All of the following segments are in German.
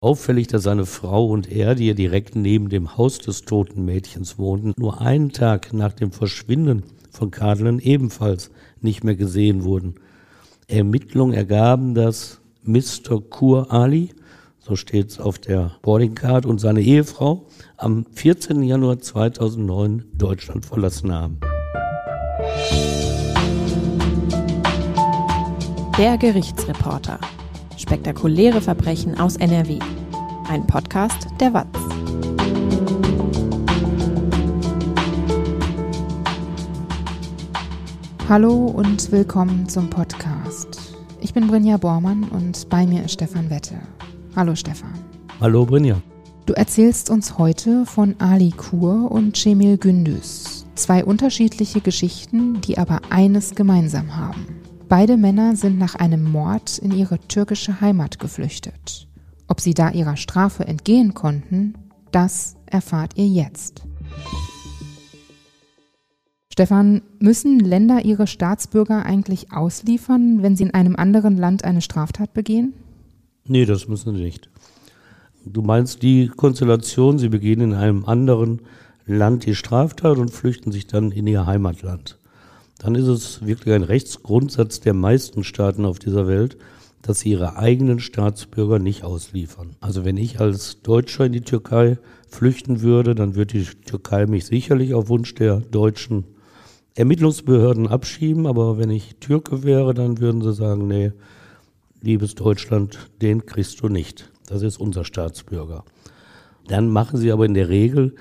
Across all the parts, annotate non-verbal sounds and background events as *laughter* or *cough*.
Auffällig, dass seine Frau und er, die ja direkt neben dem Haus des toten Mädchens wohnten, nur einen Tag nach dem Verschwinden von Kadelen ebenfalls nicht mehr gesehen wurden. Ermittlungen ergaben, dass Mr. Kur Ali, so steht es auf der Boardingcard, und seine Ehefrau am 14. Januar 2009 Deutschland verlassen haben. Der Gerichtsreporter. Spektakuläre Verbrechen aus NRW. Ein Podcast der WAZ. Hallo und willkommen zum Podcast. Ich bin Brinja Bormann und bei mir ist Stefan Wette. Hallo Stefan. Hallo Brinja. Du erzählst uns heute von Ali Kur und Cemil Gündüz. Zwei unterschiedliche Geschichten, die aber eines gemeinsam haben. Beide Männer sind nach einem Mord in ihre türkische Heimat geflüchtet. Ob sie da ihrer Strafe entgehen konnten, das erfahrt ihr jetzt. Stefan, müssen Länder ihre Staatsbürger eigentlich ausliefern, wenn sie in einem anderen Land eine Straftat begehen? Nee, das müssen sie nicht. Du meinst die Konstellation, sie begehen in einem anderen Land die Straftat und flüchten sich dann in ihr Heimatland dann ist es wirklich ein Rechtsgrundsatz der meisten Staaten auf dieser Welt, dass sie ihre eigenen Staatsbürger nicht ausliefern. Also wenn ich als Deutscher in die Türkei flüchten würde, dann würde die Türkei mich sicherlich auf Wunsch der deutschen Ermittlungsbehörden abschieben, aber wenn ich Türke wäre, dann würden sie sagen, nee, liebes Deutschland, den kriegst du nicht. Das ist unser Staatsbürger. Dann machen sie aber in der Regel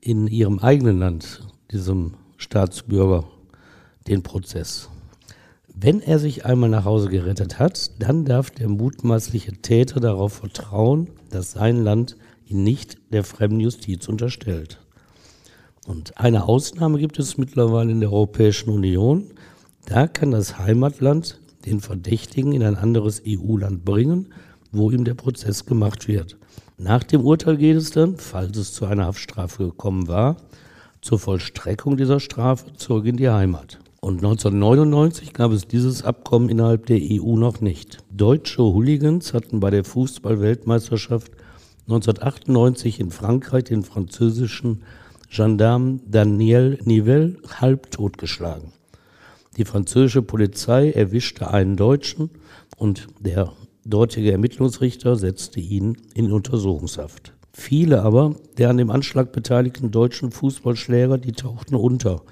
in ihrem eigenen Land diesem Staatsbürger den Prozess. Wenn er sich einmal nach Hause gerettet hat, dann darf der mutmaßliche Täter darauf vertrauen, dass sein Land ihn nicht der fremden Justiz unterstellt. Und eine Ausnahme gibt es mittlerweile in der Europäischen Union. Da kann das Heimatland den Verdächtigen in ein anderes EU-Land bringen, wo ihm der Prozess gemacht wird. Nach dem Urteil geht es dann, falls es zu einer Haftstrafe gekommen war, zur Vollstreckung dieser Strafe zurück in die Heimat. Und 1999 gab es dieses Abkommen innerhalb der EU noch nicht. Deutsche Hooligans hatten bei der Fußball-Weltmeisterschaft 1998 in Frankreich den französischen Gendarme Daniel Nivelle halbtot geschlagen. Die französische Polizei erwischte einen Deutschen und der dortige Ermittlungsrichter setzte ihn in Untersuchungshaft. Viele aber der an dem Anschlag beteiligten deutschen Fußballschläger, die tauchten unter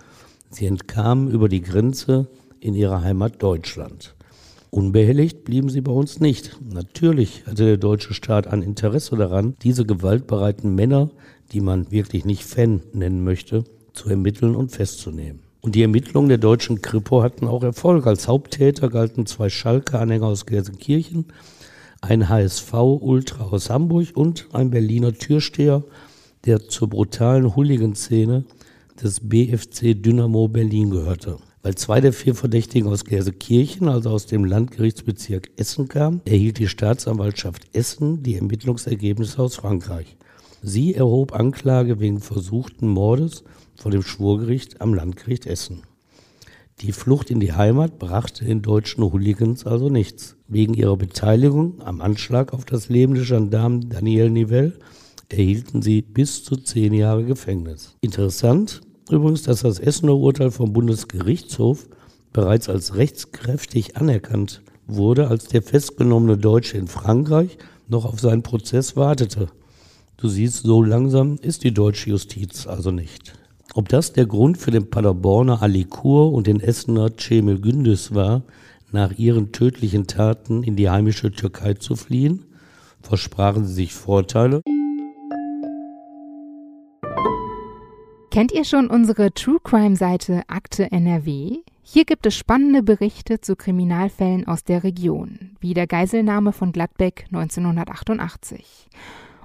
Sie entkamen über die Grenze in ihre Heimat Deutschland. Unbehelligt blieben sie bei uns nicht. Natürlich hatte der deutsche Staat ein Interesse daran, diese gewaltbereiten Männer, die man wirklich nicht Fan nennen möchte, zu ermitteln und festzunehmen. Und die Ermittlungen der deutschen Kripo hatten auch Erfolg. Als Haupttäter galten zwei Schalke-Anhänger aus Gelsenkirchen, ein HSV-Ultra aus Hamburg und ein Berliner Türsteher, der zur brutalen Hooligan-Szene des BFC Dynamo Berlin gehörte. Weil zwei der vier Verdächtigen aus Gelsenkirchen, also aus dem Landgerichtsbezirk Essen kamen, erhielt die Staatsanwaltschaft Essen die Ermittlungsergebnisse aus Frankreich. Sie erhob Anklage wegen versuchten Mordes vor dem Schwurgericht am Landgericht Essen. Die Flucht in die Heimat brachte den deutschen Hooligans also nichts. Wegen ihrer Beteiligung am Anschlag auf das Leben des Gendarmen Daniel Nivelle erhielten sie bis zu zehn Jahre Gefängnis. Interessant, übrigens, dass das Essener Urteil vom Bundesgerichtshof bereits als rechtskräftig anerkannt wurde, als der festgenommene Deutsche in Frankreich noch auf seinen Prozess wartete. Du siehst, so langsam ist die deutsche Justiz also nicht. Ob das der Grund für den Paderborner Alikur und den Essener Cemil Gündüz war, nach ihren tödlichen Taten in die heimische Türkei zu fliehen, versprachen sie sich Vorteile. Kennt ihr schon unsere True Crime Seite Akte NRW? Hier gibt es spannende Berichte zu Kriminalfällen aus der Region, wie der Geiselnahme von Gladbeck 1988.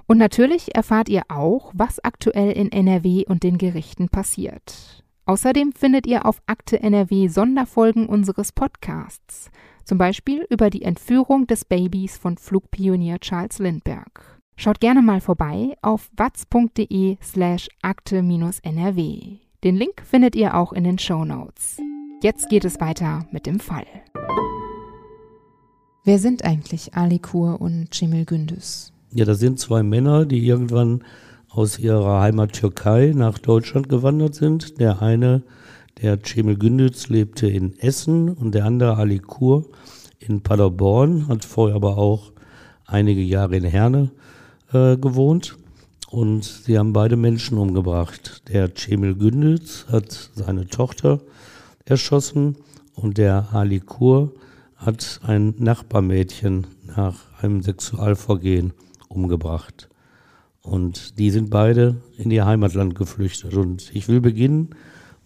Und natürlich erfahrt ihr auch, was aktuell in NRW und den Gerichten passiert. Außerdem findet ihr auf Akte NRW Sonderfolgen unseres Podcasts, zum Beispiel über die Entführung des Babys von Flugpionier Charles Lindbergh. Schaut gerne mal vorbei auf watz.de slash akte-nrw. Den Link findet ihr auch in den Show Notes. Jetzt geht es weiter mit dem Fall. Wer sind eigentlich Ali Kur und Cemil Gündüz? Ja, das sind zwei Männer, die irgendwann aus ihrer Heimat Türkei nach Deutschland gewandert sind. Der eine, der Cemil Gündüz, lebte in Essen und der andere Ali Kur in Paderborn, hat vorher aber auch einige Jahre in Herne äh, gewohnt. Und sie haben beide Menschen umgebracht. Der Cemil Gündüz hat seine Tochter erschossen und der Ali Kur hat ein Nachbarmädchen nach einem Sexualvergehen umgebracht. Und die sind beide in ihr Heimatland geflüchtet. Und ich will beginnen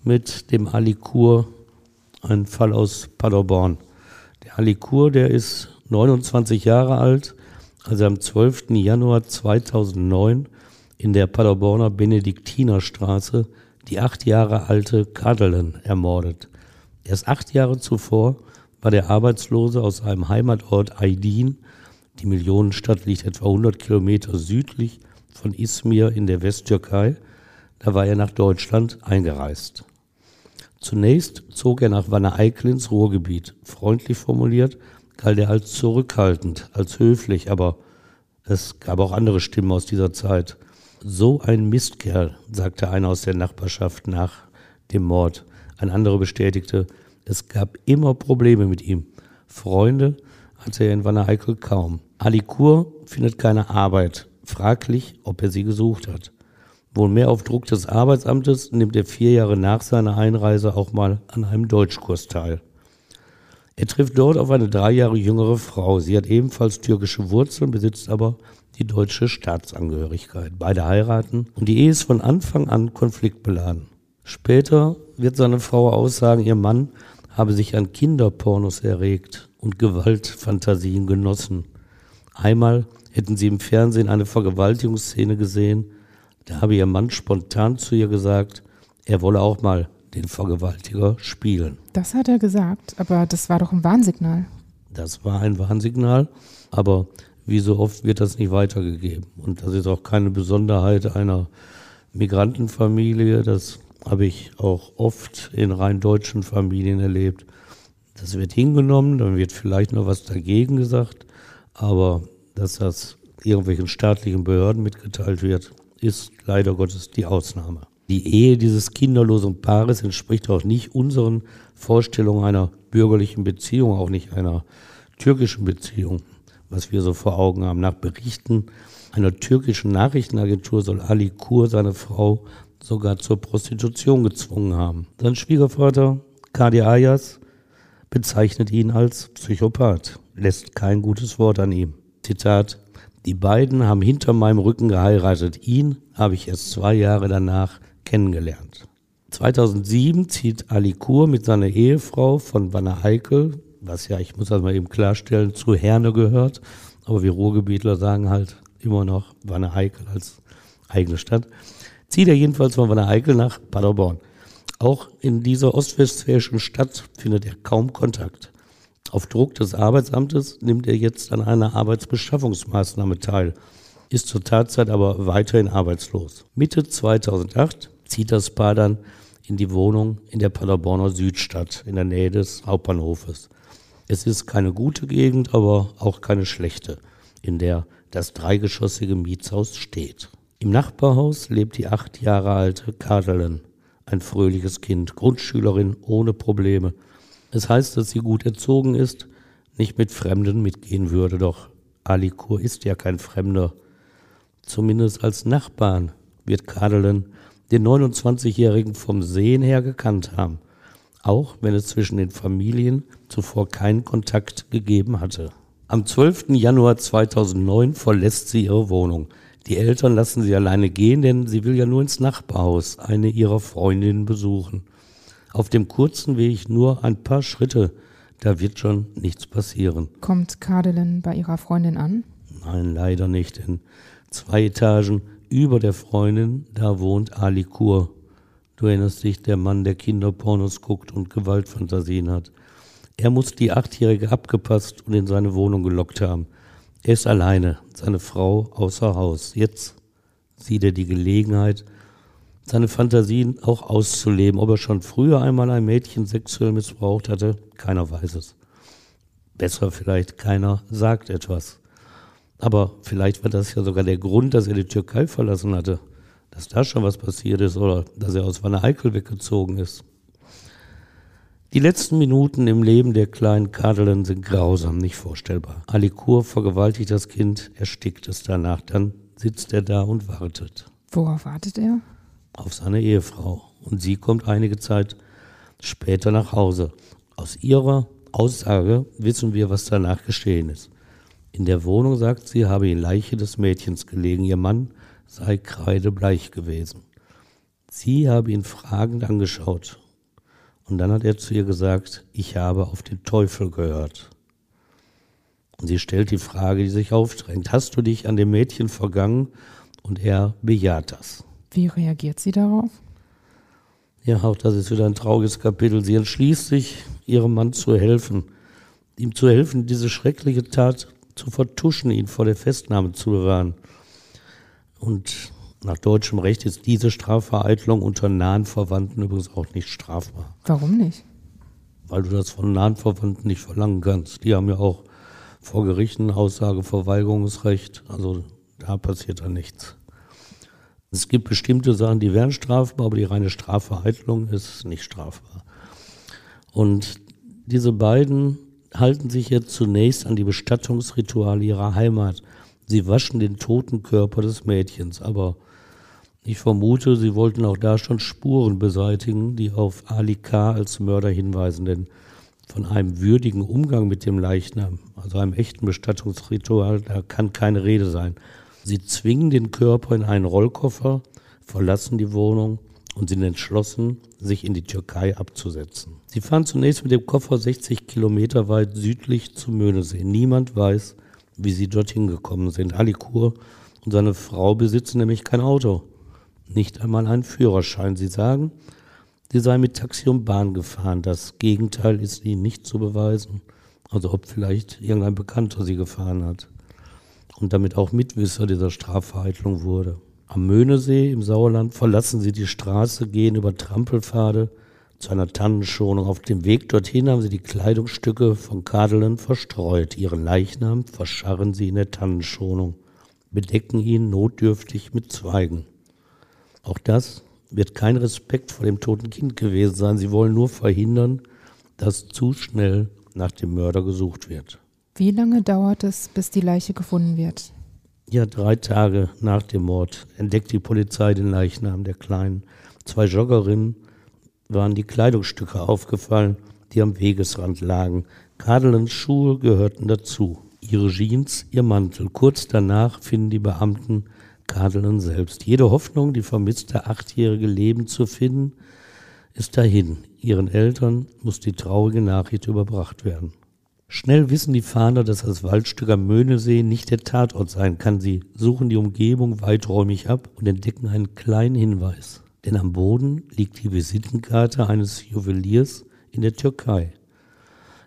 mit dem Ali Kur, ein Fall aus Paderborn. Der Ali Kur, der ist 29 Jahre alt, als er am 12. Januar 2009 in der Paderborner Benediktinerstraße die acht Jahre alte Kadelen ermordet. Erst acht Jahre zuvor war der Arbeitslose aus seinem Heimatort Aydin, die Millionenstadt liegt etwa 100 Kilometer südlich von Izmir in der Westtürkei, da war er nach Deutschland eingereist. Zunächst zog er nach Wanne-Eickel ins Ruhrgebiet. Freundlich formuliert galt er als zurückhaltend, als höflich, aber es gab auch andere Stimmen aus dieser Zeit. So ein Mistkerl, sagte einer aus der Nachbarschaft nach dem Mord. Ein anderer bestätigte, es gab immer Probleme mit ihm. Freunde hatte er in Wanne-Eickel kaum. Ali Kur findet keine Arbeit. Fraglich, ob er sie gesucht hat. Wohl mehr auf Druck des Arbeitsamtes nimmt er vier Jahre nach seiner Einreise auch mal an einem Deutschkurs teil. Er trifft dort auf eine drei Jahre jüngere Frau. Sie hat ebenfalls türkische Wurzeln, besitzt aber die deutsche Staatsangehörigkeit. Beide heiraten und die Ehe ist von Anfang an konfliktbeladen. Später wird seine Frau aussagen, ihr Mann habe sich an Kinderpornos erregt und Gewaltfantasien genossen. Einmal hätten sie im Fernsehen eine Vergewaltigungsszene gesehen, da habe ihr Mann spontan zu ihr gesagt, er wolle auch mal den Vergewaltiger spielen. Das hat er gesagt, aber das war doch ein Warnsignal. Das war ein Warnsignal, aber wie so oft wird das nicht weitergegeben. Und das ist auch keine Besonderheit einer Migrantenfamilie. Das habe ich auch oft in rein deutschen Familien erlebt. Das wird hingenommen, dann wird vielleicht noch was dagegen gesagt, aber dass das irgendwelchen staatlichen Behörden mitgeteilt wird, ist leider Gottes die Ausnahme. Die Ehe dieses kinderlosen Paares entspricht auch nicht unseren Vorstellungen einer bürgerlichen Beziehung, auch nicht einer türkischen Beziehung was wir so vor Augen haben. Nach Berichten einer türkischen Nachrichtenagentur soll Ali Kur seine Frau sogar zur Prostitution gezwungen haben. Sein Schwiegervater, Kadi Ayas, bezeichnet ihn als Psychopath, lässt kein gutes Wort an ihm. Zitat, die beiden haben hinter meinem Rücken geheiratet. Ihn habe ich erst zwei Jahre danach kennengelernt. 2007 zieht Ali Kur mit seiner Ehefrau von Wanne Eickel was ja, ich muss das mal eben klarstellen, zu Herne gehört. Aber wir Ruhrgebietler sagen halt immer noch Wanne Eickel als eigene Stadt. Zieht er jedenfalls von Wanne Eickel nach Paderborn. Auch in dieser ostwestfälischen Stadt findet er kaum Kontakt. Auf Druck des Arbeitsamtes nimmt er jetzt an einer Arbeitsbeschaffungsmaßnahme teil, ist zur Tatzeit aber weiterhin arbeitslos. Mitte 2008 zieht das Paar dann in die Wohnung in der Paderborner Südstadt in der Nähe des Hauptbahnhofes. Es ist keine gute Gegend, aber auch keine schlechte, in der das dreigeschossige Mietshaus steht. Im Nachbarhaus lebt die acht Jahre alte Kadelen, ein fröhliches Kind, Grundschülerin ohne Probleme. Es heißt, dass sie gut erzogen ist, nicht mit Fremden mitgehen würde, doch Alikur ist ja kein Fremder. Zumindest als Nachbarn wird Kadelen den 29-Jährigen vom Sehen her gekannt haben auch wenn es zwischen den Familien zuvor keinen Kontakt gegeben hatte. Am 12. Januar 2009 verlässt sie ihre Wohnung. Die Eltern lassen sie alleine gehen, denn sie will ja nur ins Nachbarhaus eine ihrer Freundinnen besuchen. Auf dem kurzen Weg nur ein paar Schritte, da wird schon nichts passieren. Kommt Kadelen bei ihrer Freundin an? Nein, leider nicht, denn zwei Etagen über der Freundin, da wohnt Ali Kur, Du erinnerst dich, der Mann, der Kinderpornos guckt und Gewaltfantasien hat. Er muss die Achtjährige abgepasst und in seine Wohnung gelockt haben. Er ist alleine, seine Frau außer Haus. Jetzt sieht er die Gelegenheit, seine Fantasien auch auszuleben. Ob er schon früher einmal ein Mädchen sexuell missbraucht hatte, keiner weiß es. Besser vielleicht, keiner sagt etwas. Aber vielleicht war das ja sogar der Grund, dass er die Türkei verlassen hatte. Dass da schon was passiert ist oder dass er aus Wanne Eickel weggezogen ist. Die letzten Minuten im Leben der kleinen Kadelen sind grausam, nicht vorstellbar. Alikur vergewaltigt das Kind, erstickt es danach. Dann sitzt er da und wartet. Worauf wartet er? Auf seine Ehefrau. Und sie kommt einige Zeit später nach Hause. Aus ihrer Aussage wissen wir, was danach geschehen ist. In der Wohnung sagt sie, habe die Leiche des Mädchens gelegen. Ihr Mann sei kreidebleich gewesen. Sie habe ihn fragend angeschaut und dann hat er zu ihr gesagt, ich habe auf den Teufel gehört. Und sie stellt die Frage, die sich aufdrängt, hast du dich an dem Mädchen vergangen? Und er bejaht das. Wie reagiert sie darauf? Ja, auch das ist wieder ein trauriges Kapitel. Sie entschließt sich, ihrem Mann zu helfen, ihm zu helfen, diese schreckliche Tat zu vertuschen, ihn vor der Festnahme zu bewahren. Und nach deutschem Recht ist diese Strafvereitlung unter nahen Verwandten übrigens auch nicht strafbar. Warum nicht? Weil du das von nahen Verwandten nicht verlangen kannst. Die haben ja auch vor Gerichten Aussageverweigerungsrecht. Also da passiert dann nichts. Es gibt bestimmte Sachen, die wären strafbar, aber die reine Strafvereitlung ist nicht strafbar. Und diese beiden halten sich jetzt zunächst an die Bestattungsrituale ihrer Heimat. Sie waschen den toten Körper des Mädchens, aber ich vermute, sie wollten auch da schon Spuren beseitigen, die auf Ali K. als Mörder hinweisen, denn von einem würdigen Umgang mit dem Leichnam, also einem echten Bestattungsritual, da kann keine Rede sein. Sie zwingen den Körper in einen Rollkoffer, verlassen die Wohnung und sind entschlossen, sich in die Türkei abzusetzen. Sie fahren zunächst mit dem Koffer 60 Kilometer weit südlich zum Möhnesee. Niemand weiß, wie sie dorthin gekommen sind. Alikur und seine Frau besitzen nämlich kein Auto nicht einmal einen Führerschein. Sie sagen, sie sei mit Taxi und Bahn gefahren. Das Gegenteil ist ihnen nicht zu beweisen. Also ob vielleicht irgendein Bekannter sie gefahren hat und damit auch Mitwisser dieser Strafvereitlung wurde. Am Möhnesee im Sauerland verlassen sie die Straße, gehen über Trampelpfade zu einer Tannenschonung. Auf dem Weg dorthin haben sie die Kleidungsstücke von Kadelen verstreut. Ihren Leichnam verscharren sie in der Tannenschonung, bedecken ihn notdürftig mit Zweigen. Auch das wird kein Respekt vor dem toten Kind gewesen sein. Sie wollen nur verhindern, dass zu schnell nach dem Mörder gesucht wird. Wie lange dauert es, bis die Leiche gefunden wird? Ja, drei Tage nach dem Mord entdeckt die Polizei den Leichnam der Kleinen. Zwei Joggerinnen waren die Kleidungsstücke aufgefallen, die am Wegesrand lagen. Kadelens Schuhe gehörten dazu. Ihre Jeans, ihr Mantel. Kurz danach finden die Beamten Kadelen selbst. Jede Hoffnung, die vermisste achtjährige Leben zu finden, ist dahin. Ihren Eltern muss die traurige Nachricht überbracht werden. Schnell wissen die Fahnder, dass das Waldstück am Möhnesee nicht der Tatort sein kann. Sie suchen die Umgebung weiträumig ab und entdecken einen kleinen Hinweis. Denn am Boden liegt die Visitenkarte eines Juweliers in der Türkei.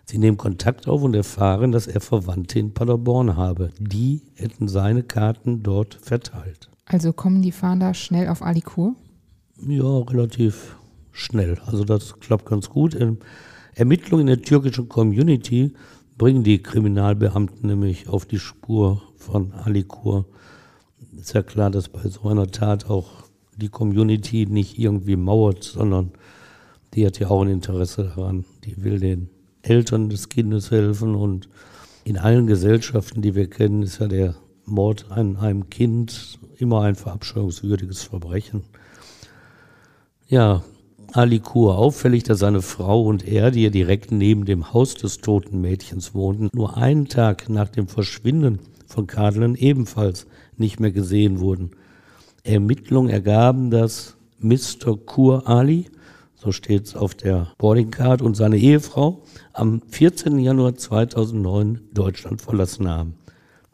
Sie nehmen Kontakt auf und erfahren, dass er Verwandte in Paderborn habe. Die hätten seine Karten dort verteilt. Also kommen die Fahnder schnell auf Alikur? Ja, relativ schnell. Also das klappt ganz gut. Ermittlungen in der türkischen Community bringen die Kriminalbeamten nämlich auf die Spur von Alikur. Ist ja klar, dass bei so einer Tat auch die Community nicht irgendwie mauert, sondern die hat ja auch ein Interesse daran. Die will den Eltern des Kindes helfen und in allen Gesellschaften, die wir kennen, ist ja der Mord an einem Kind immer ein verabscheuungswürdiges Verbrechen. Ja, Ali Kur auffällig, dass seine Frau und er, die ja direkt neben dem Haus des toten Mädchens wohnten, nur einen Tag nach dem Verschwinden von Kadelen ebenfalls nicht mehr gesehen wurden. Ermittlungen ergaben, dass Mr. Kur Ali so steht es auf der Boardingcard, und seine Ehefrau am 14. Januar 2009 Deutschland verlassen haben.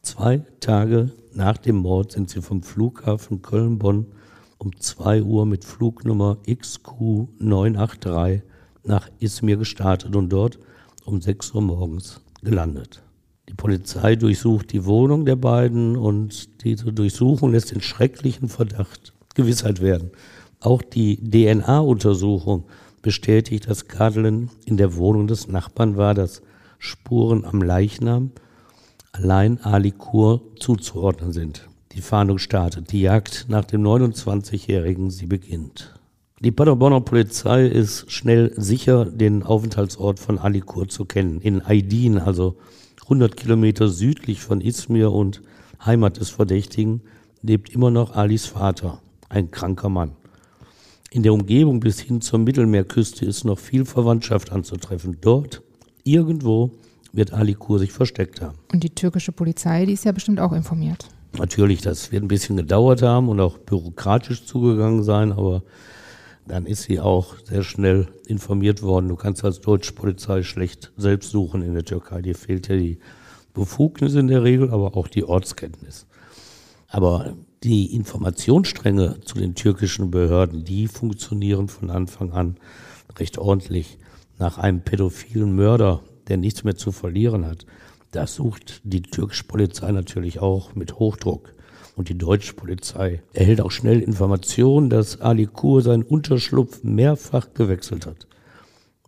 Zwei Tage nach dem Mord sind sie vom Flughafen Köln-Bonn um 2 Uhr mit Flugnummer XQ983 nach Izmir gestartet und dort um 6 Uhr morgens gelandet. Die Polizei durchsucht die Wohnung der beiden und diese Durchsuchung lässt den schrecklichen Verdacht Gewissheit werden. Auch die DNA-Untersuchung bestätigt, dass Kadelen in der Wohnung des Nachbarn war, dass Spuren am Leichnam allein Ali Kur zuzuordnen sind. Die Fahndung startet, die Jagd nach dem 29-Jährigen, sie beginnt. Die Paderborner Polizei ist schnell sicher, den Aufenthaltsort von Ali Kur zu kennen. In Aydin, also 100 Kilometer südlich von Izmir und Heimat des Verdächtigen, lebt immer noch Alis Vater, ein kranker Mann. In der Umgebung bis hin zur Mittelmeerküste ist noch viel Verwandtschaft anzutreffen. Dort, irgendwo, wird Ali Kur sich versteckt haben. Und die türkische Polizei, die ist ja bestimmt auch informiert. Natürlich, das wird ein bisschen gedauert haben und auch bürokratisch zugegangen sein, aber dann ist sie auch sehr schnell informiert worden. Du kannst als deutsche Polizei schlecht selbst suchen in der Türkei. Dir fehlt ja die Befugnis in der Regel, aber auch die Ortskenntnis. Aber die Informationsstränge zu den türkischen Behörden, die funktionieren von Anfang an recht ordentlich. Nach einem pädophilen Mörder, der nichts mehr zu verlieren hat, das sucht die türkische Polizei natürlich auch mit Hochdruck. Und die deutsche Polizei erhält auch schnell Informationen, dass Ali Kur seinen Unterschlupf mehrfach gewechselt hat.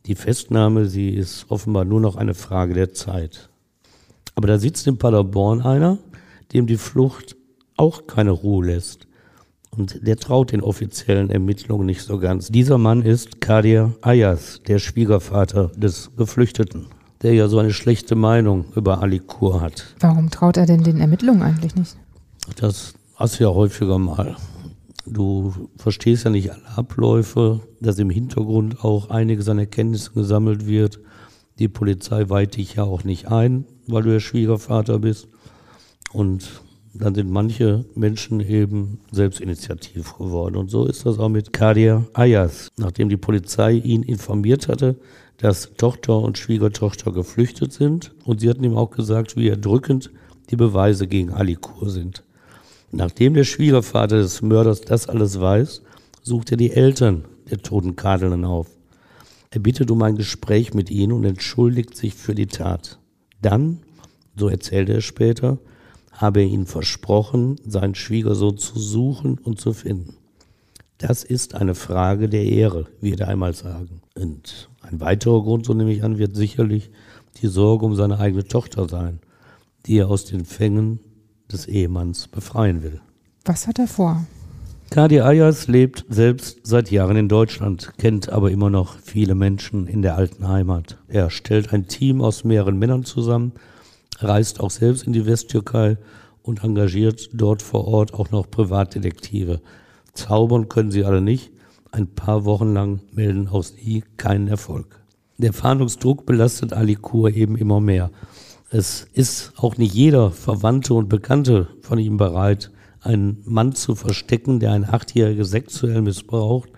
Die Festnahme, sie ist offenbar nur noch eine Frage der Zeit. Aber da sitzt in Paderborn einer, dem die Flucht auch keine Ruhe lässt. Und der traut den offiziellen Ermittlungen nicht so ganz. Dieser Mann ist Kadir Ayas, der Schwiegervater des Geflüchteten der ja so eine schlechte Meinung über Alikur hat. Warum traut er denn den Ermittlungen eigentlich nicht? Das hast du ja häufiger mal. Du verstehst ja nicht alle Abläufe, dass im Hintergrund auch einiges an Erkenntnissen gesammelt wird. Die Polizei weiht dich ja auch nicht ein, weil du ja Schwiegervater bist. Und dann sind manche Menschen eben selbstinitiativ geworden. Und so ist das auch mit Kadir Ayas. Nachdem die Polizei ihn informiert hatte, dass Tochter und Schwiegertochter geflüchtet sind. Und sie hatten ihm auch gesagt, wie erdrückend die Beweise gegen Alikur sind. Nachdem der Schwiegervater des Mörders das alles weiß, sucht er die Eltern der toten Kadeln auf. Er bittet um ein Gespräch mit ihnen und entschuldigt sich für die Tat. Dann, so erzählt er später, habe er ihnen versprochen, seinen Schwiegersohn zu suchen und zu finden. Das ist eine Frage der Ehre, wird er einmal sagen. Und ein weiterer Grund, so nehme ich an, wird sicherlich die Sorge um seine eigene Tochter sein, die er aus den Fängen des Ehemanns befreien will. Was hat er vor? Kadi Ayas lebt selbst seit Jahren in Deutschland, kennt aber immer noch viele Menschen in der alten Heimat. Er stellt ein Team aus mehreren Männern zusammen, reist auch selbst in die Westtürkei und engagiert dort vor Ort auch noch Privatdetektive. Zaubern können sie alle nicht, ein paar Wochen lang melden aus nie keinen Erfolg. Der Fahndungsdruck belastet Alikur eben immer mehr. Es ist auch nicht jeder Verwandte und Bekannte von ihm bereit, einen Mann zu verstecken, der ein Achtjähriges sexuell missbraucht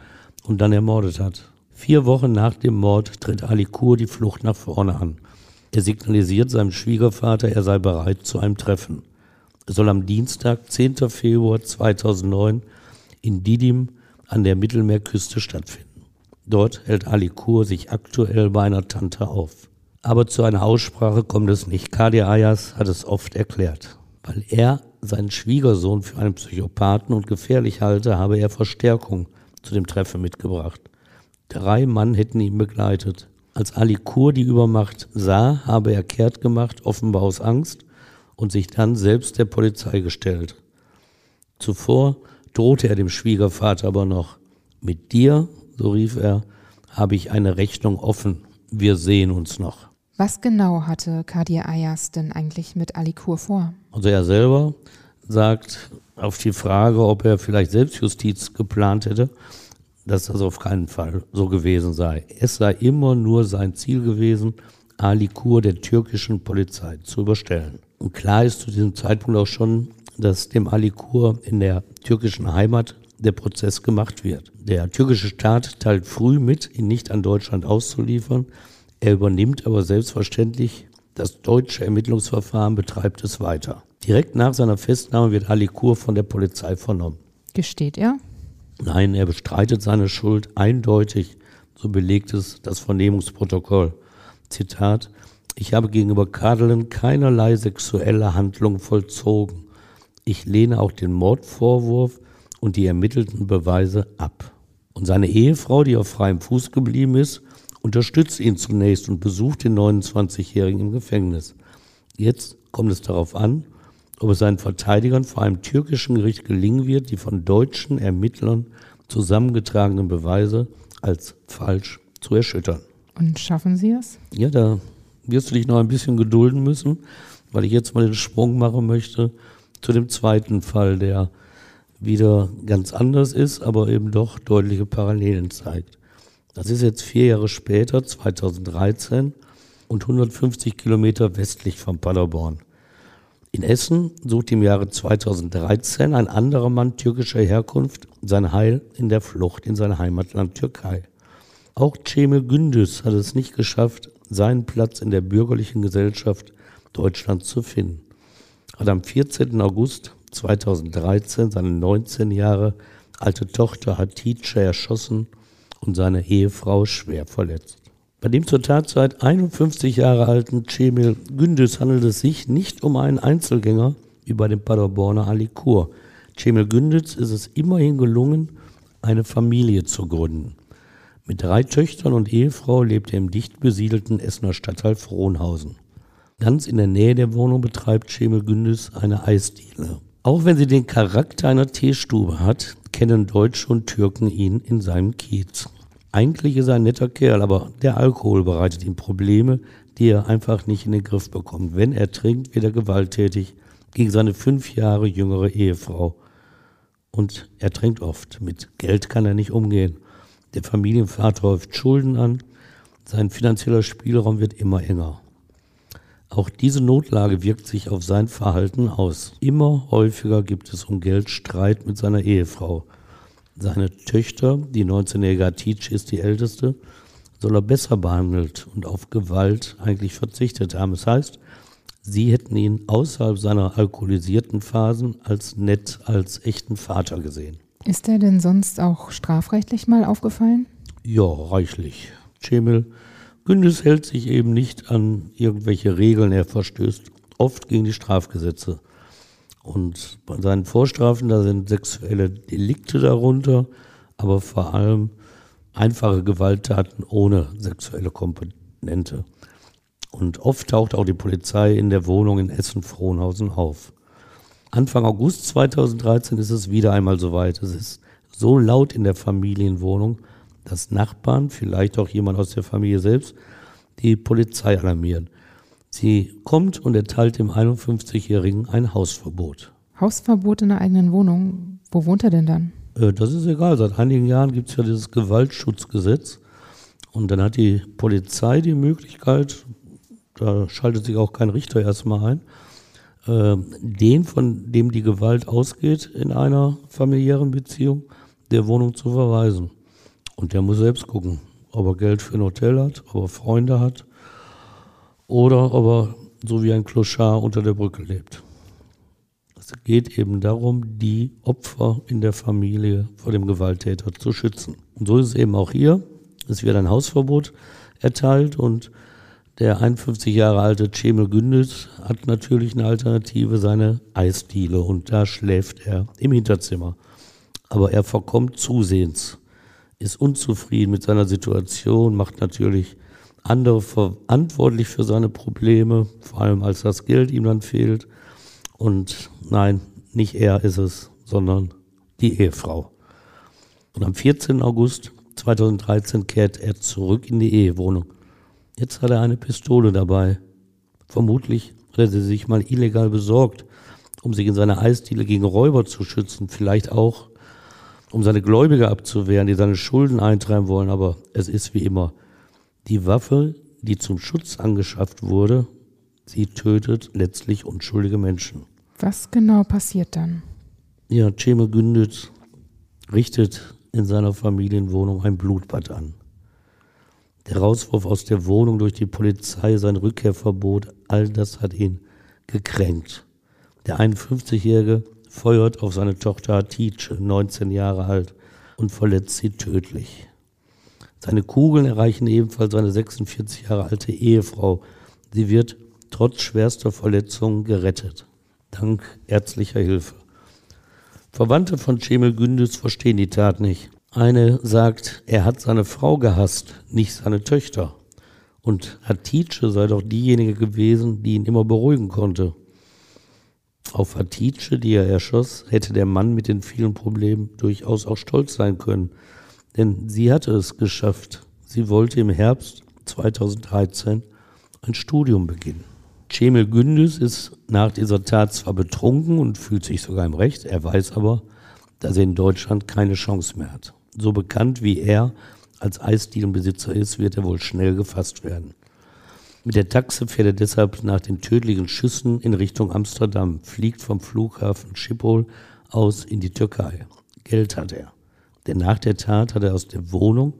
und dann ermordet hat. Vier Wochen nach dem Mord tritt Alikur die Flucht nach vorne an. Er signalisiert seinem Schwiegervater, er sei bereit zu einem Treffen. Es soll am Dienstag, 10. Februar 2009 in Didim an der Mittelmeerküste stattfinden. Dort hält Ali Kur sich aktuell bei einer Tante auf. Aber zu einer Aussprache kommt es nicht. Kadir Ayas hat es oft erklärt. Weil er seinen Schwiegersohn für einen Psychopathen und gefährlich halte, habe er Verstärkung zu dem Treffen mitgebracht. Drei Mann hätten ihn begleitet. Als Ali Kur die Übermacht sah, habe er kehrt gemacht, offenbar aus Angst, und sich dann selbst der Polizei gestellt. Zuvor drohte er dem Schwiegervater aber noch. Mit dir, so rief er, habe ich eine Rechnung offen. Wir sehen uns noch. Was genau hatte Kadir Ayas denn eigentlich mit Alikur vor? Also er selber sagt auf die Frage, ob er vielleicht Selbstjustiz geplant hätte, dass das auf keinen Fall so gewesen sei. Es sei immer nur sein Ziel gewesen, Alikur der türkischen Polizei zu überstellen. Und klar ist zu diesem Zeitpunkt auch schon, dass dem Alikur in der türkischen Heimat der Prozess gemacht wird. Der türkische Staat teilt früh mit, ihn nicht an Deutschland auszuliefern. Er übernimmt aber selbstverständlich das deutsche Ermittlungsverfahren, betreibt es weiter. Direkt nach seiner Festnahme wird Alikur von der Polizei vernommen. Gesteht er? Nein, er bestreitet seine Schuld eindeutig, so belegt es das Vernehmungsprotokoll. Zitat, ich habe gegenüber Kadelen keinerlei sexuelle Handlung vollzogen. Ich lehne auch den Mordvorwurf und die ermittelten Beweise ab. Und seine Ehefrau, die auf freiem Fuß geblieben ist, unterstützt ihn zunächst und besucht den 29-Jährigen im Gefängnis. Jetzt kommt es darauf an, ob es seinen Verteidigern vor einem türkischen Gericht gelingen wird, die von deutschen Ermittlern zusammengetragenen Beweise als falsch zu erschüttern. Und schaffen Sie es? Ja, da wirst du dich noch ein bisschen gedulden müssen, weil ich jetzt mal den Sprung machen möchte zu dem zweiten Fall, der wieder ganz anders ist, aber eben doch deutliche Parallelen zeigt. Das ist jetzt vier Jahre später, 2013 und 150 Kilometer westlich von Paderborn. In Essen sucht im Jahre 2013 ein anderer Mann türkischer Herkunft sein Heil in der Flucht in sein Heimatland Türkei. Auch Cemil Gündüz hat es nicht geschafft, seinen Platz in der bürgerlichen Gesellschaft Deutschlands zu finden. Hat am 14. August 2013 seine 19 Jahre alte Tochter Hatice erschossen und seine Ehefrau schwer verletzt. Bei dem zur Tatzeit 51 Jahre alten Cemil Gündüz handelt es sich nicht um einen Einzelgänger wie bei dem Paderborner Alikur. Cemil Gündüz ist es immerhin gelungen, eine Familie zu gründen. Mit drei Töchtern und Ehefrau lebt er im dicht besiedelten Essener Stadtteil Frohnhausen. Ganz in der Nähe der Wohnung betreibt Cemil Gündüz eine Eisdiele. Auch wenn sie den Charakter einer Teestube hat, kennen Deutsche und Türken ihn in seinem Kiez. Eigentlich ist er ein netter Kerl, aber der Alkohol bereitet ihm Probleme, die er einfach nicht in den Griff bekommt. Wenn er trinkt, wird er gewalttätig gegen seine fünf Jahre jüngere Ehefrau. Und er trinkt oft. Mit Geld kann er nicht umgehen. Der Familienvater häuft Schulden an. Sein finanzieller Spielraum wird immer enger. Auch diese Notlage wirkt sich auf sein Verhalten aus. Immer häufiger gibt es um Geld Streit mit seiner Ehefrau. Seine Töchter, die 19-jährige Atice ist die älteste, soll er besser behandelt und auf Gewalt eigentlich verzichtet haben. Das heißt, sie hätten ihn außerhalb seiner alkoholisierten Phasen als nett, als echten Vater gesehen. Ist er denn sonst auch strafrechtlich mal aufgefallen? Ja, reichlich. Cemil Gündüz hält sich eben nicht an irgendwelche Regeln, er verstößt oft gegen die Strafgesetze. Und bei seinen Vorstrafen, da sind sexuelle Delikte darunter, aber vor allem einfache Gewalttaten ohne sexuelle Komponente. Und oft taucht auch die Polizei in der Wohnung in Essen-Frohnhausen auf. Anfang August 2013 ist es wieder einmal soweit. Es ist so laut in der Familienwohnung, dass Nachbarn, vielleicht auch jemand aus der Familie selbst, die Polizei alarmieren. Sie kommt und erteilt dem 51-Jährigen ein Hausverbot. Hausverbot in der eigenen Wohnung. Wo wohnt er denn dann? Äh, das ist egal. Seit einigen Jahren gibt es ja dieses Gewaltschutzgesetz. Und dann hat die Polizei die Möglichkeit, da schaltet sich auch kein Richter erstmal ein, äh, den, von dem die Gewalt ausgeht in einer familiären Beziehung, der Wohnung zu verweisen. Und der muss selbst gucken, ob er Geld für ein Hotel hat, ob er Freunde hat oder ob er so wie ein Clochard unter der Brücke lebt. Es geht eben darum, die Opfer in der Familie vor dem Gewalttäter zu schützen. Und so ist es eben auch hier. Es wird ein Hausverbot erteilt und der 51 Jahre alte Cemil Gündüz hat natürlich eine Alternative, seine Eisdiele und da schläft er im Hinterzimmer. Aber er verkommt zusehends ist unzufrieden mit seiner Situation, macht natürlich andere verantwortlich für seine Probleme, vor allem als das Geld ihm dann fehlt. Und nein, nicht er ist es, sondern die Ehefrau. Und am 14. August 2013 kehrt er zurück in die Ehewohnung. Jetzt hat er eine Pistole dabei. Vermutlich hat er sie sich mal illegal besorgt, um sich in seiner Eisdiele gegen Räuber zu schützen, vielleicht auch um seine Gläubiger abzuwehren, die seine Schulden eintreiben wollen. Aber es ist wie immer die Waffe, die zum Schutz angeschafft wurde, sie tötet letztlich unschuldige Menschen. Was genau passiert dann? Ja, Cemil Gündüz richtet in seiner Familienwohnung ein Blutbad an. Der Rauswurf aus der Wohnung durch die Polizei, sein Rückkehrverbot, all das hat ihn gekränkt. Der 51-Jährige feuert auf seine Tochter Hatice, 19 Jahre alt, und verletzt sie tödlich. Seine Kugeln erreichen ebenfalls seine 46 Jahre alte Ehefrau. Sie wird trotz schwerster Verletzungen gerettet, dank ärztlicher Hilfe. Verwandte von Cemil Gündüz verstehen die Tat nicht. Eine sagt, er hat seine Frau gehasst, nicht seine Töchter. Und Hatice sei doch diejenige gewesen, die ihn immer beruhigen konnte. Auf Hatice, die er erschoss, hätte der Mann mit den vielen Problemen durchaus auch stolz sein können. Denn sie hatte es geschafft. Sie wollte im Herbst 2013 ein Studium beginnen. Cemil Gündüz ist nach dieser Tat zwar betrunken und fühlt sich sogar im Recht, er weiß aber, dass er in Deutschland keine Chance mehr hat. So bekannt wie er als Eisdielenbesitzer ist, wird er wohl schnell gefasst werden. Mit der Taxe fährt er deshalb nach den tödlichen Schüssen in Richtung Amsterdam, fliegt vom Flughafen Schiphol aus in die Türkei. Geld hat er. Denn nach der Tat hat er aus der Wohnung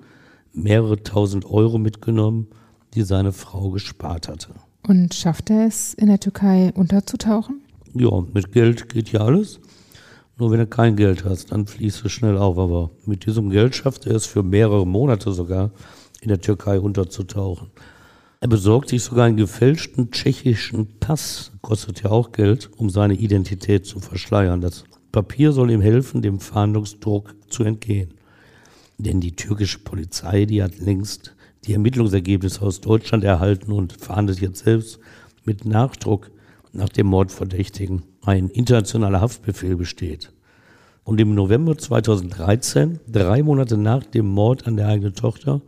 mehrere tausend Euro mitgenommen, die seine Frau gespart hatte. Und schafft er es, in der Türkei unterzutauchen? Ja, mit Geld geht ja alles. Nur wenn du kein Geld hast, dann fließt es schnell auf. Aber mit diesem Geld schafft er es für mehrere Monate sogar, in der Türkei unterzutauchen. Er besorgt sich sogar einen gefälschten tschechischen Pass, kostet ja auch Geld, um seine Identität zu verschleiern. Das Papier soll ihm helfen, dem Fahndungsdruck zu entgehen. Denn die türkische Polizei, die hat längst die Ermittlungsergebnisse aus Deutschland erhalten und fahndet jetzt selbst mit Nachdruck nach dem Mordverdächtigen. Ein internationaler Haftbefehl besteht. Und im November 2013, drei Monate nach dem Mord an der eigenen Tochter,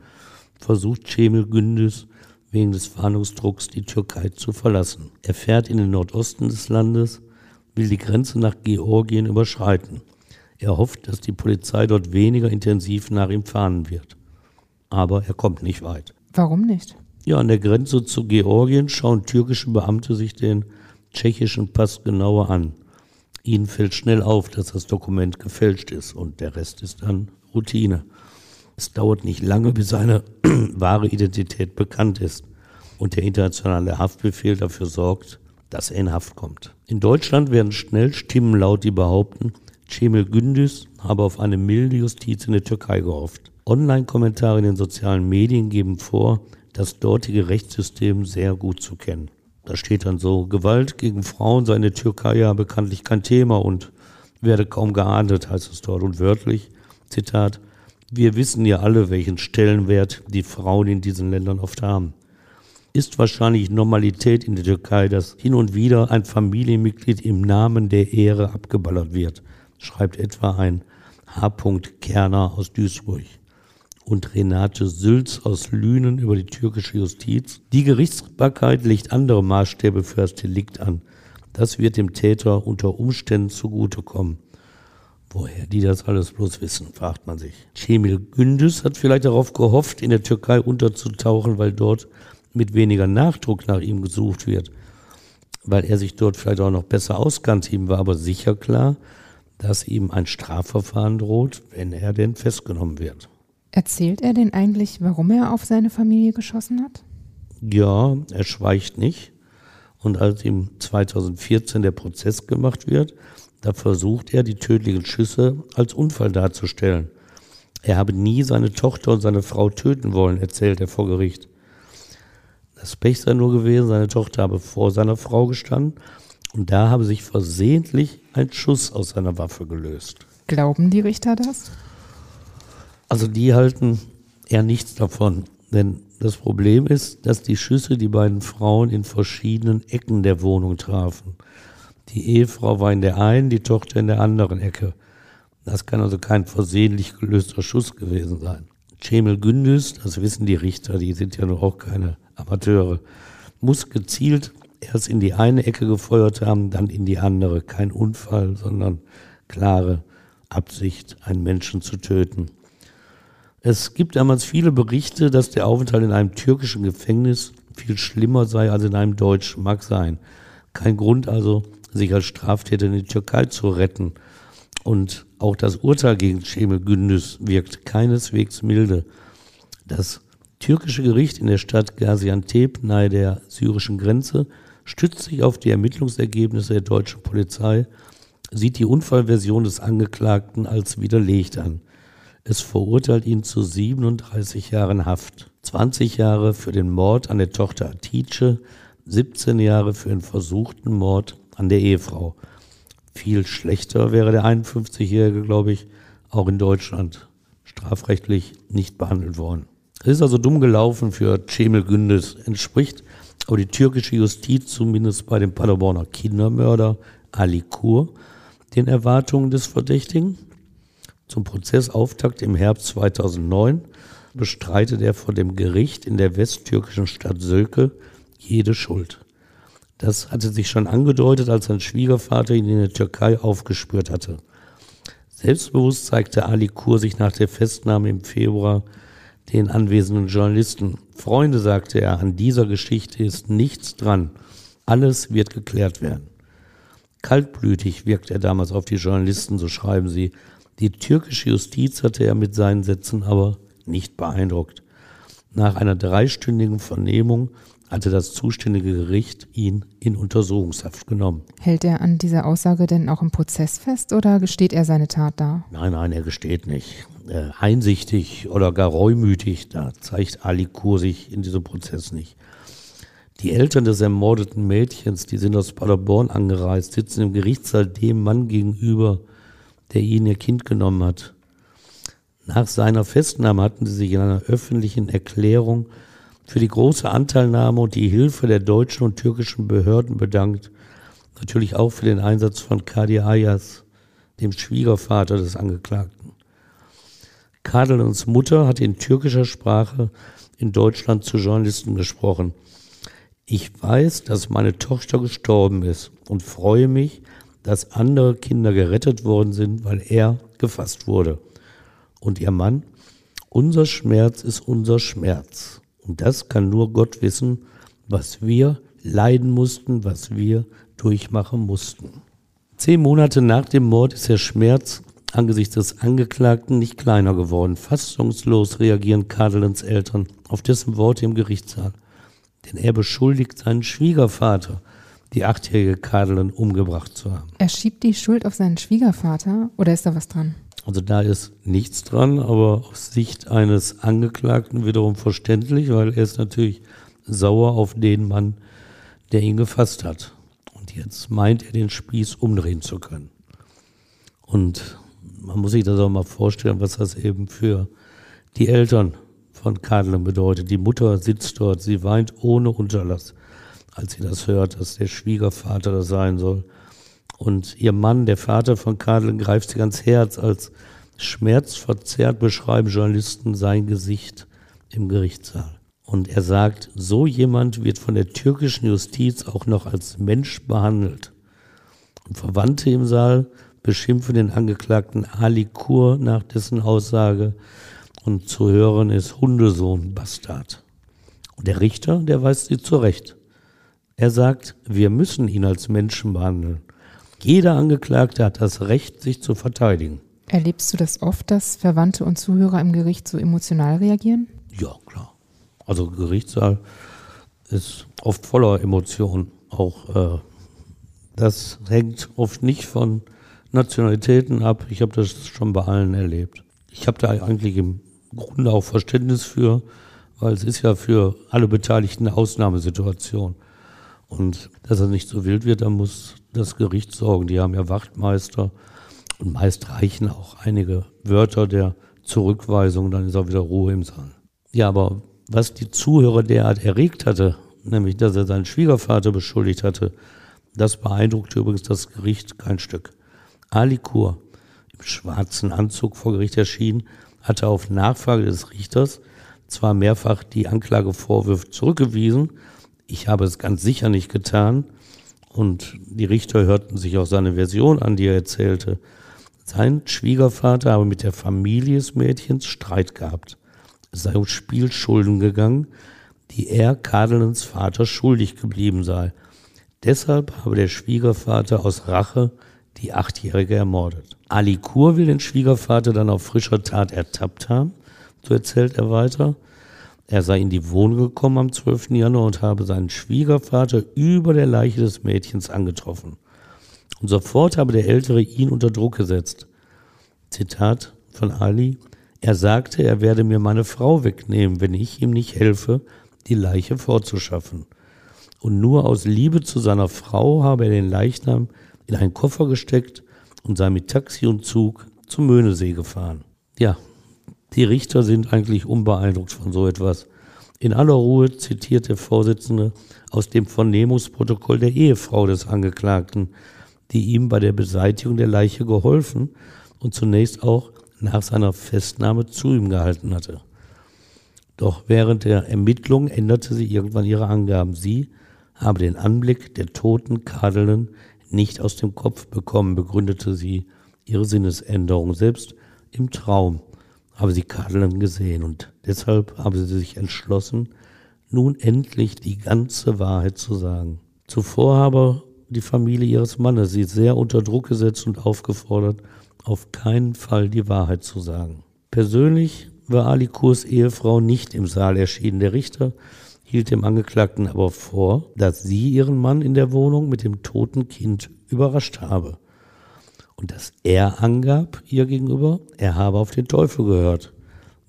versucht Cemil Gündüz wegen des Fahndungsdrucks die Türkei zu verlassen. Er fährt in den Nordosten des Landes, will die Grenze nach Georgien überschreiten. Er hofft, dass die Polizei dort weniger intensiv nach ihm fahnden wird. Aber er kommt nicht weit. Warum nicht? Ja, an der Grenze zu Georgien schauen türkische Beamte sich den tschechischen Pass genauer an. Ihnen fällt schnell auf, dass das Dokument gefälscht ist und der Rest ist dann Routine. Es dauert nicht lange, bis seine *clears throat* wahre Identität bekannt ist und der internationale Haftbefehl dafür sorgt, dass er in Haft kommt. In Deutschland werden schnell Stimmen laut, die behaupten, Cemil Gündüz habe auf eine milde Justiz in der Türkei gehofft. Online-Kommentare in den sozialen Medien geben vor, das dortige Rechtssystem sehr gut zu kennen. Da steht dann so, Gewalt gegen Frauen sei in der Türkei ja bekanntlich kein Thema und werde kaum geahndet, heißt es dort. Und wörtlich, Zitat, wir wissen ja alle, welchen Stellenwert die Frauen in diesen Ländern oft haben. Ist wahrscheinlich Normalität in der Türkei, dass hin und wieder ein Familienmitglied im Namen der Ehre abgeballert wird, schreibt etwa ein H. Kerner aus Duisburg und Renate Sülz aus Lünen über die türkische Justiz. Die Gerichtsbarkeit legt andere Maßstäbe für das Delikt an. Das wird dem Täter unter Umständen zugutekommen. Woher die das alles bloß wissen, fragt man sich. Cemil Gündüz hat vielleicht darauf gehofft, in der Türkei unterzutauchen, weil dort mit weniger Nachdruck nach ihm gesucht wird. Weil er sich dort vielleicht auch noch besser auskannte. Ihm war aber sicher klar, dass ihm ein Strafverfahren droht, wenn er denn festgenommen wird. Erzählt er denn eigentlich, warum er auf seine Familie geschossen hat? Ja, er schweigt nicht. Und als ihm 2014 der Prozess gemacht wird, da versucht er, die tödlichen Schüsse als Unfall darzustellen. Er habe nie seine Tochter und seine Frau töten wollen, erzählt er vor Gericht. Das Pech sei nur gewesen, seine Tochter habe vor seiner Frau gestanden und da habe sich versehentlich ein Schuss aus seiner Waffe gelöst. Glauben die Richter das? Also die halten eher nichts davon, denn das Problem ist, dass die Schüsse die beiden Frauen in verschiedenen Ecken der Wohnung trafen. Die Ehefrau war in der einen, die Tochter in der anderen Ecke. Das kann also kein versehentlich gelöster Schuss gewesen sein. Cemil Gündüz, das wissen die Richter, die sind ja nur auch keine Amateure, muss gezielt erst in die eine Ecke gefeuert haben, dann in die andere. Kein Unfall, sondern klare Absicht, einen Menschen zu töten. Es gibt damals viele Berichte, dass der Aufenthalt in einem türkischen Gefängnis viel schlimmer sei als in einem deutschen. Mag sein. Kein Grund also, sich als Straftäter in die Türkei zu retten. Und auch das Urteil gegen Cemil Gündüz wirkt keineswegs milde. Das türkische Gericht in der Stadt Gaziantep nahe der syrischen Grenze stützt sich auf die Ermittlungsergebnisse der deutschen Polizei, sieht die Unfallversion des Angeklagten als widerlegt an. Es verurteilt ihn zu 37 Jahren Haft, 20 Jahre für den Mord an der Tochter Atice, 17 Jahre für den versuchten Mord an der Ehefrau. Viel schlechter wäre der 51-Jährige, glaube ich, auch in Deutschland strafrechtlich nicht behandelt worden. Es ist also dumm gelaufen für Cemil Gündes, entspricht aber die türkische Justiz zumindest bei dem Paderborner Kindermörder Ali Kur den Erwartungen des Verdächtigen. Zum Prozessauftakt im Herbst 2009 bestreitet er vor dem Gericht in der westtürkischen Stadt Sölke jede Schuld. Das hatte sich schon angedeutet, als sein Schwiegervater ihn in der Türkei aufgespürt hatte. Selbstbewusst zeigte Ali Kur sich nach der Festnahme im Februar den anwesenden Journalisten. Freunde, sagte er, an dieser Geschichte ist nichts dran. Alles wird geklärt werden. Kaltblütig wirkt er damals auf die Journalisten, so schreiben sie. Die türkische Justiz hatte er mit seinen Sätzen aber nicht beeindruckt. Nach einer dreistündigen Vernehmung hatte das zuständige Gericht ihn in Untersuchungshaft genommen. Hält er an dieser Aussage denn auch im Prozess fest oder gesteht er seine Tat da? Nein, nein, er gesteht nicht. Äh, einsichtig oder gar reumütig, da zeigt Ali Kur sich in diesem Prozess nicht. Die Eltern des ermordeten Mädchens, die sind aus Paderborn angereist, sitzen im Gerichtssaal dem Mann gegenüber, der ihnen ihr Kind genommen hat. Nach seiner Festnahme hatten sie sich in einer öffentlichen Erklärung für die große Anteilnahme und die Hilfe der deutschen und türkischen Behörden bedankt. Natürlich auch für den Einsatz von Kadi Ayas, dem Schwiegervater des Angeklagten. Kadelens Mutter hat in türkischer Sprache in Deutschland zu Journalisten gesprochen. Ich weiß, dass meine Tochter gestorben ist und freue mich, dass andere Kinder gerettet worden sind, weil er gefasst wurde. Und ihr Mann, unser Schmerz ist unser Schmerz. Und das kann nur Gott wissen, was wir leiden mussten, was wir durchmachen mussten. Zehn Monate nach dem Mord ist der Schmerz angesichts des Angeklagten nicht kleiner geworden. Fassungslos reagieren Kadelens Eltern auf dessen Worte im Gerichtssaal. Denn er beschuldigt seinen Schwiegervater, die achtjährige Kadelen umgebracht zu haben. Er schiebt die Schuld auf seinen Schwiegervater oder ist da was dran? Also da ist nichts dran, aber aus Sicht eines Angeklagten wiederum verständlich, weil er ist natürlich sauer auf den Mann, der ihn gefasst hat. Und jetzt meint er, den Spieß umdrehen zu können. Und man muss sich das auch mal vorstellen, was das eben für die Eltern von Kadlen bedeutet. Die Mutter sitzt dort, sie weint ohne Unterlass, als sie das hört, dass der Schwiegervater das sein soll. Und ihr Mann, der Vater von Kadlen, greift sie ganz Herz. Als schmerzverzerrt beschreiben Journalisten sein Gesicht im Gerichtssaal. Und er sagt, so jemand wird von der türkischen Justiz auch noch als Mensch behandelt. Und Verwandte im Saal beschimpfen den Angeklagten Ali Kur nach dessen Aussage und zu hören ist Hundesohn Bastard. Und der Richter, der weist sie zurecht. Er sagt, wir müssen ihn als Menschen behandeln. Jeder Angeklagte hat das Recht, sich zu verteidigen. Erlebst du das oft, dass Verwandte und Zuhörer im Gericht so emotional reagieren? Ja, klar. Also Gerichtssaal ist oft voller Emotionen. Auch äh, das hängt oft nicht von Nationalitäten ab. Ich habe das schon bei allen erlebt. Ich habe da eigentlich im Grunde auch Verständnis für, weil es ist ja für alle Beteiligten eine Ausnahmesituation. Und dass er nicht so wild wird, da muss das Gericht sorgen. Die haben ja Wachtmeister und meist reichen auch einige Wörter der Zurückweisung, dann ist auch wieder Ruhe im Saal. Ja, aber was die Zuhörer derart erregt hatte, nämlich dass er seinen Schwiegervater beschuldigt hatte, das beeindruckte übrigens das Gericht kein Stück. Ali Kur, im schwarzen Anzug vor Gericht erschienen, hatte auf Nachfrage des Richters zwar mehrfach die Anklagevorwürfe zurückgewiesen, ich habe es ganz sicher nicht getan, und die Richter hörten sich auch seine Version an, die er erzählte. Sein Schwiegervater habe mit der Familie des Mädchens Streit gehabt. Es sei um Spielschulden gegangen, die er Kadelens Vater schuldig geblieben sei. Deshalb habe der Schwiegervater aus Rache die Achtjährige ermordet. Ali Kur will den Schwiegervater dann auf frischer Tat ertappt haben, so erzählt er weiter. Er sei in die Wohnung gekommen am 12. Januar und habe seinen Schwiegervater über der Leiche des Mädchens angetroffen. Und sofort habe der Ältere ihn unter Druck gesetzt. Zitat von Ali. Er sagte, er werde mir meine Frau wegnehmen, wenn ich ihm nicht helfe, die Leiche vorzuschaffen. Und nur aus Liebe zu seiner Frau habe er den Leichnam in einen Koffer gesteckt und sei mit Taxi und Zug zum Möhnesee gefahren. Ja, die Richter sind eigentlich unbeeindruckt von so etwas. In aller Ruhe zitiert der Vorsitzende aus dem Vernehmungsprotokoll der Ehefrau des Angeklagten, die ihm bei der Beseitigung der Leiche geholfen und zunächst auch nach seiner Festnahme zu ihm gehalten hatte. Doch während der Ermittlungen änderte sie irgendwann ihre Angaben. Sie habe den Anblick der toten Kadelen nicht aus dem Kopf bekommen, begründete sie ihre Sinnesänderung. Selbst im Traum habe sie Kadelen gesehen und deshalb habe sie sich entschlossen, nun endlich die ganze Wahrheit zu sagen. Zuvor habe die Familie ihres Mannes sie sehr unter Druck gesetzt und aufgefordert, auf keinen Fall die Wahrheit zu sagen. Persönlich war Ali Kurs Ehefrau nicht im Saal erschienen. Der Richter hielt dem Angeklagten aber vor, dass sie ihren Mann in der Wohnung mit dem toten Kind überrascht habe. Und dass er angab ihr gegenüber, er habe auf den Teufel gehört.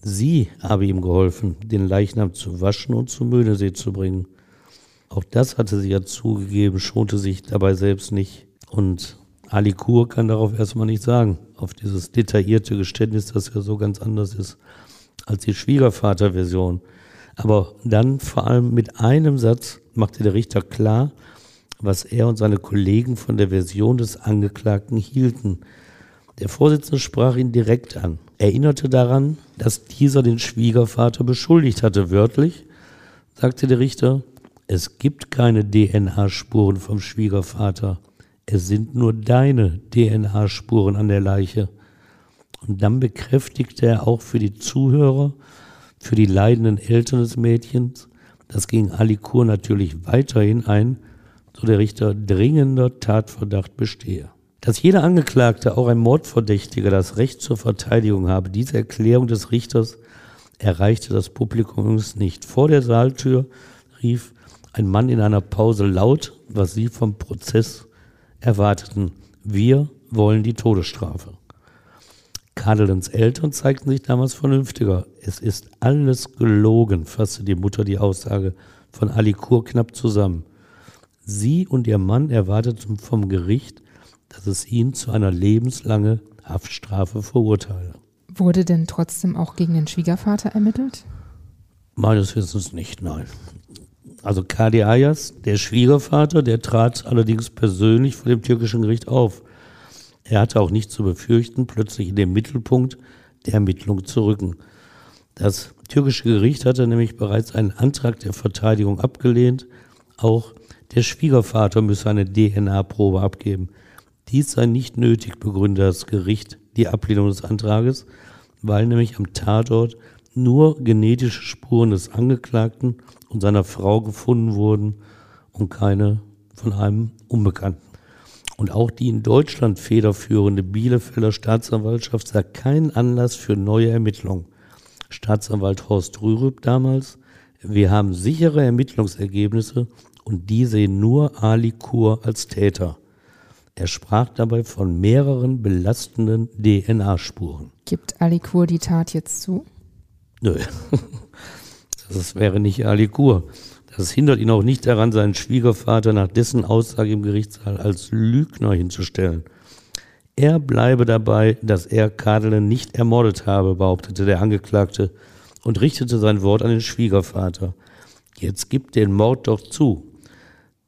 Sie habe ihm geholfen, den Leichnam zu waschen und zum Möhnesee zu bringen. Auch das hatte sie ja zugegeben, schonte sich dabei selbst nicht. Und Ali Kur kann darauf erstmal nicht sagen, auf dieses detaillierte Geständnis, das ja so ganz anders ist als die Schwiegervaterversion. Aber dann vor allem mit einem Satz machte der Richter klar, was er und seine Kollegen von der Version des Angeklagten hielten. Der Vorsitzende sprach ihn direkt an, erinnerte daran, dass dieser den Schwiegervater beschuldigt hatte. Wörtlich sagte der Richter, es gibt keine DNA-Spuren vom Schwiegervater. Es sind nur deine DNA-Spuren an der Leiche. Und dann bekräftigte er auch für die Zuhörer, für die leidenden Eltern des Mädchens, das gegen Alikur natürlich weiterhin ein, so der Richter, dringender Tatverdacht bestehe. Dass jeder Angeklagte, auch ein Mordverdächtiger, das Recht zur Verteidigung habe, diese Erklärung des Richters erreichte das Publikum übrigens nicht. Vor der Saaltür rief ein Mann in einer Pause laut, was sie vom Prozess erwarteten. Wir wollen die Todesstrafe. Kadelens Eltern zeigten sich damals vernünftiger. Es ist alles gelogen, fasste die Mutter die Aussage von Alikur knapp zusammen. Sie und ihr Mann erwarteten vom Gericht, dass es ihn zu einer lebenslangen Haftstrafe verurteile. Wurde denn trotzdem auch gegen den Schwiegervater ermittelt? Meines Wissens nicht, nein. Also Kadi Ayas, der Schwiegervater, der trat allerdings persönlich vor dem türkischen Gericht auf. Er hatte auch nicht zu befürchten, plötzlich in den Mittelpunkt der Ermittlung zu rücken. Das türkische Gericht hatte nämlich bereits einen Antrag der Verteidigung abgelehnt. Auch der Schwiegervater müsse eine DNA-Probe abgeben. Dies sei nicht nötig, begründete das Gericht die Ablehnung des Antrages, weil nämlich am Tatort nur genetische Spuren des Angeklagten und seiner Frau gefunden wurden und keine von einem Unbekannten. Und auch die in Deutschland federführende Bielefelder Staatsanwaltschaft sah keinen Anlass für neue Ermittlungen. Staatsanwalt Horst Rürup damals, wir haben sichere Ermittlungsergebnisse und die sehen nur Ali Kur als Täter. Er sprach dabei von mehreren belastenden DNA-Spuren. Gibt Ali Kur die Tat jetzt zu? Nö, *laughs* das wäre nicht Ali Kur. Das hindert ihn auch nicht daran, seinen Schwiegervater nach dessen Aussage im Gerichtssaal als Lügner hinzustellen. Er bleibe dabei, dass er Kadelen nicht ermordet habe, behauptete der Angeklagte und richtete sein Wort an den Schwiegervater. Jetzt gib den Mord doch zu.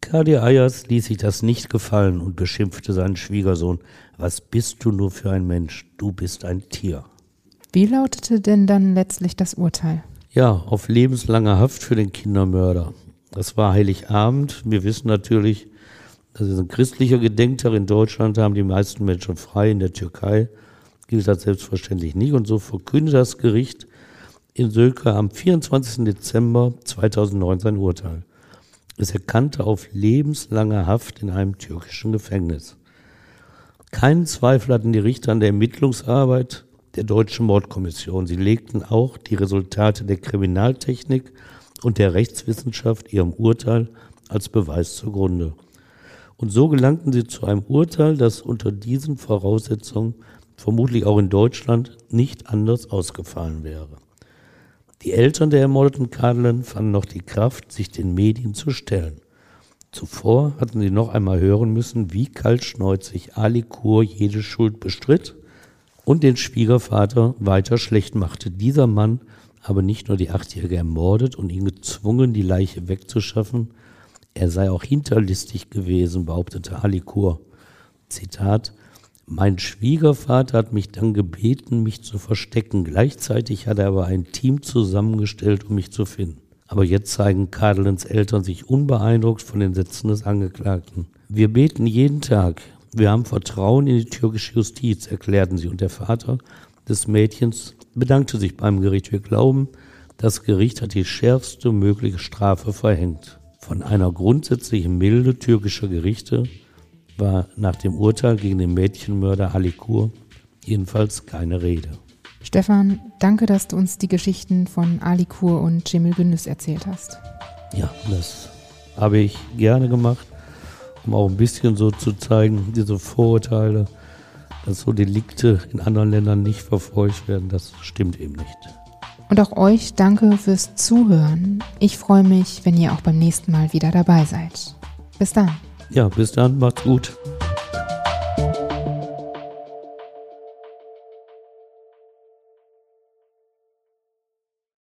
Kadi Ayers ließ sich das nicht gefallen und beschimpfte seinen Schwiegersohn. Was bist du nur für ein Mensch? Du bist ein Tier. Wie lautete denn dann letztlich das Urteil? Ja, auf lebenslange Haft für den Kindermörder. Das war Heiligabend. Wir wissen natürlich, das ist ein christlicher Gedenktag in Deutschland, haben die meisten Menschen frei. In der Türkei gilt das selbstverständlich nicht. Und so verkündet das Gericht in Sölke am 24. Dezember 2009 sein Urteil. Es erkannte auf lebenslange Haft in einem türkischen Gefängnis. Keinen Zweifel hatten die Richter an der Ermittlungsarbeit der Deutschen Mordkommission. Sie legten auch die Resultate der Kriminaltechnik und der Rechtswissenschaft ihrem Urteil als Beweis zugrunde. Und so gelangten sie zu einem Urteil, das unter diesen Voraussetzungen vermutlich auch in Deutschland nicht anders ausgefallen wäre. Die Eltern der ermordeten Kadelen fanden noch die Kraft, sich den Medien zu stellen. Zuvor hatten sie noch einmal hören müssen, wie kaltschneuzig Ali Kur jede Schuld bestritt und den Schwiegervater weiter schlecht machte. Dieser Mann habe nicht nur die Achtjährige ermordet und ihn gezwungen, die Leiche wegzuschaffen, er sei auch hinterlistig gewesen, behauptete Ali Kur. Zitat, mein Schwiegervater hat mich dann gebeten, mich zu verstecken. Gleichzeitig hat er aber ein Team zusammengestellt, um mich zu finden. Aber jetzt zeigen Kadelens Eltern sich unbeeindruckt von den Sätzen des Angeklagten. Wir beten jeden Tag. Wir haben Vertrauen in die türkische Justiz, erklärten sie. Und der Vater des Mädchens bedankte sich beim Gericht. Wir glauben, das Gericht hat die schärfste mögliche Strafe verhängt. Von einer grundsätzlichen Milde türkischer Gerichte war nach dem Urteil gegen den Mädchenmörder Alikur jedenfalls keine Rede. Stefan, danke, dass du uns die Geschichten von Alikur und Cemil Gündüz erzählt hast. Ja, das habe ich gerne gemacht, um auch ein bisschen so zu zeigen, diese Vorurteile, dass so Delikte in anderen Ländern nicht verfolgt werden, das stimmt eben nicht. Und auch euch danke fürs Zuhören. Ich freue mich, wenn ihr auch beim nächsten Mal wieder dabei seid. Bis dann. Ja, bis dann, macht's gut.